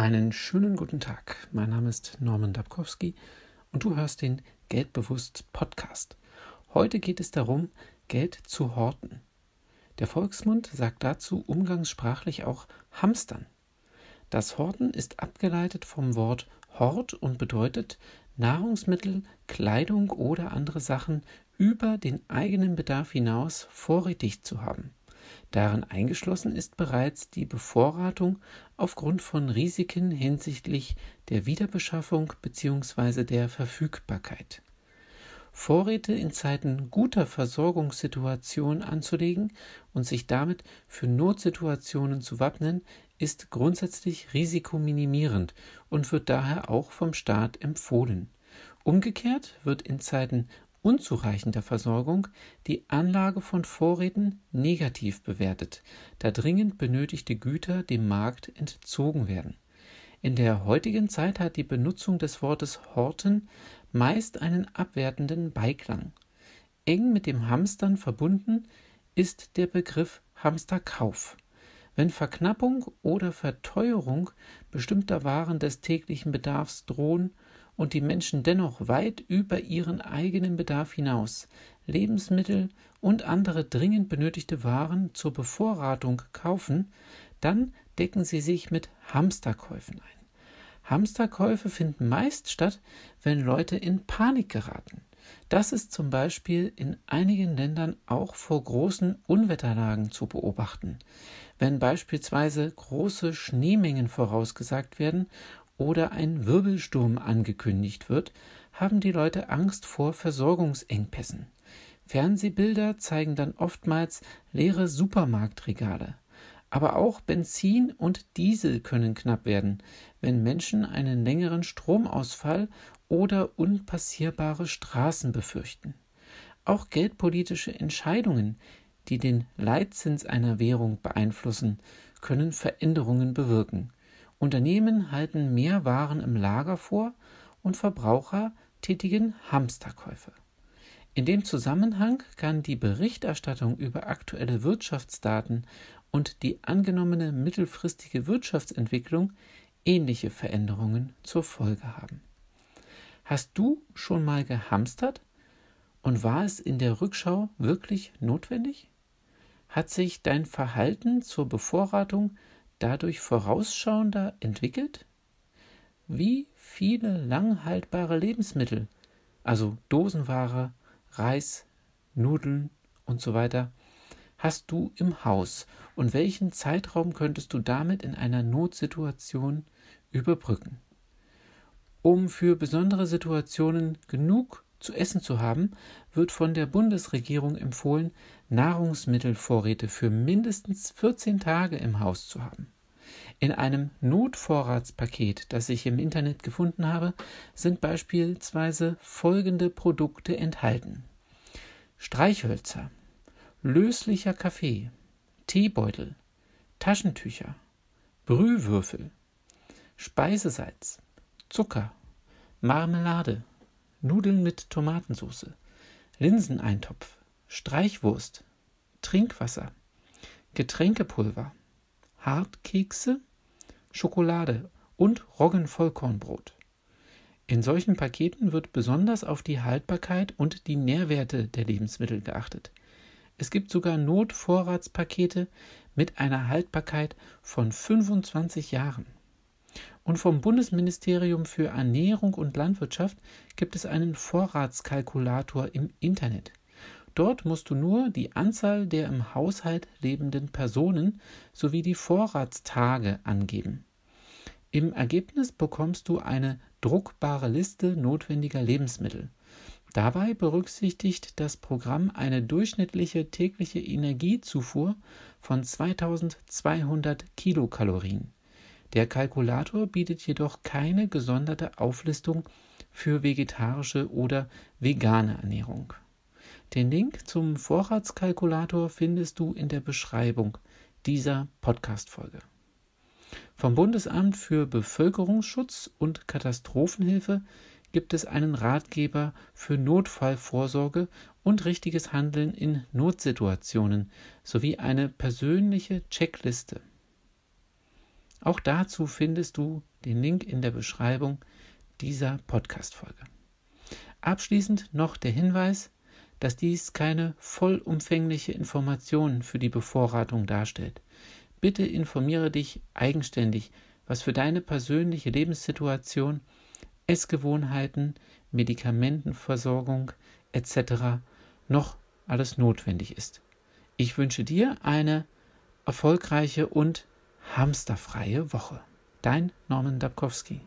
Einen schönen guten Tag. Mein Name ist Norman Dabkowski und du hörst den Geldbewusst Podcast. Heute geht es darum, Geld zu horten. Der Volksmund sagt dazu umgangssprachlich auch Hamstern. Das Horten ist abgeleitet vom Wort Hort und bedeutet Nahrungsmittel, Kleidung oder andere Sachen über den eigenen Bedarf hinaus vorrätig zu haben. Darin eingeschlossen ist bereits die Bevorratung aufgrund von Risiken hinsichtlich der Wiederbeschaffung bzw. der Verfügbarkeit. Vorräte in Zeiten guter Versorgungssituation anzulegen und sich damit für Notsituationen zu wappnen, ist grundsätzlich risikominimierend und wird daher auch vom Staat empfohlen. Umgekehrt wird in Zeiten unzureichender Versorgung die Anlage von Vorräten negativ bewertet, da dringend benötigte Güter dem Markt entzogen werden. In der heutigen Zeit hat die Benutzung des Wortes Horten meist einen abwertenden Beiklang. Eng mit dem Hamstern verbunden ist der Begriff Hamsterkauf. Wenn Verknappung oder Verteuerung bestimmter Waren des täglichen Bedarfs drohen und die Menschen dennoch weit über ihren eigenen Bedarf hinaus Lebensmittel und andere dringend benötigte Waren zur Bevorratung kaufen, dann decken sie sich mit Hamsterkäufen ein. Hamsterkäufe finden meist statt, wenn Leute in Panik geraten. Das ist zum Beispiel in einigen Ländern auch vor großen Unwetterlagen zu beobachten. Wenn beispielsweise große Schneemengen vorausgesagt werden oder ein Wirbelsturm angekündigt wird, haben die Leute Angst vor Versorgungsengpässen. Fernsehbilder zeigen dann oftmals leere Supermarktregale. Aber auch Benzin und Diesel können knapp werden, wenn Menschen einen längeren Stromausfall oder unpassierbare Straßen befürchten. Auch geldpolitische Entscheidungen, die den Leitzins einer Währung beeinflussen, können Veränderungen bewirken. Unternehmen halten mehr Waren im Lager vor und Verbraucher tätigen Hamsterkäufe. In dem Zusammenhang kann die Berichterstattung über aktuelle Wirtschaftsdaten und die angenommene mittelfristige Wirtschaftsentwicklung ähnliche Veränderungen zur Folge haben. Hast du schon mal gehamstert und war es in der Rückschau wirklich notwendig? Hat sich dein Verhalten zur Bevorratung dadurch vorausschauender entwickelt? Wie viele langhaltbare Lebensmittel, also Dosenware, Reis, Nudeln und so weiter, hast du im Haus und welchen Zeitraum könntest du damit in einer Notsituation überbrücken? Um für besondere Situationen genug zu essen zu haben, wird von der Bundesregierung empfohlen, Nahrungsmittelvorräte für mindestens 14 Tage im Haus zu haben. In einem Notvorratspaket, das ich im Internet gefunden habe, sind beispielsweise folgende Produkte enthalten. Streichhölzer, löslicher Kaffee, Teebeutel, Taschentücher, Brühwürfel, Speisesalz, Zucker, Marmelade, Nudeln mit Tomatensauce, Linseneintopf, Streichwurst, Trinkwasser, Getränkepulver, Hartkekse, Schokolade und Roggenvollkornbrot. In solchen Paketen wird besonders auf die Haltbarkeit und die Nährwerte der Lebensmittel geachtet. Es gibt sogar Notvorratspakete mit einer Haltbarkeit von 25 Jahren. Und vom Bundesministerium für Ernährung und Landwirtschaft gibt es einen Vorratskalkulator im Internet. Dort musst du nur die Anzahl der im Haushalt lebenden Personen sowie die Vorratstage angeben. Im Ergebnis bekommst du eine druckbare Liste notwendiger Lebensmittel. Dabei berücksichtigt das Programm eine durchschnittliche tägliche Energiezufuhr von 2200 Kilokalorien. Der Kalkulator bietet jedoch keine gesonderte Auflistung für vegetarische oder vegane Ernährung. Den Link zum Vorratskalkulator findest du in der Beschreibung dieser Podcast-Folge. Vom Bundesamt für Bevölkerungsschutz und Katastrophenhilfe gibt es einen Ratgeber für Notfallvorsorge und richtiges Handeln in Notsituationen sowie eine persönliche Checkliste. Auch dazu findest du den Link in der Beschreibung dieser Podcast-Folge. Abschließend noch der Hinweis, dass dies keine vollumfängliche Information für die Bevorratung darstellt. Bitte informiere dich eigenständig, was für deine persönliche Lebenssituation, Essgewohnheiten, Medikamentenversorgung etc. noch alles notwendig ist. Ich wünsche dir eine erfolgreiche und hamsterfreie Woche. Dein Norman Dabkowski.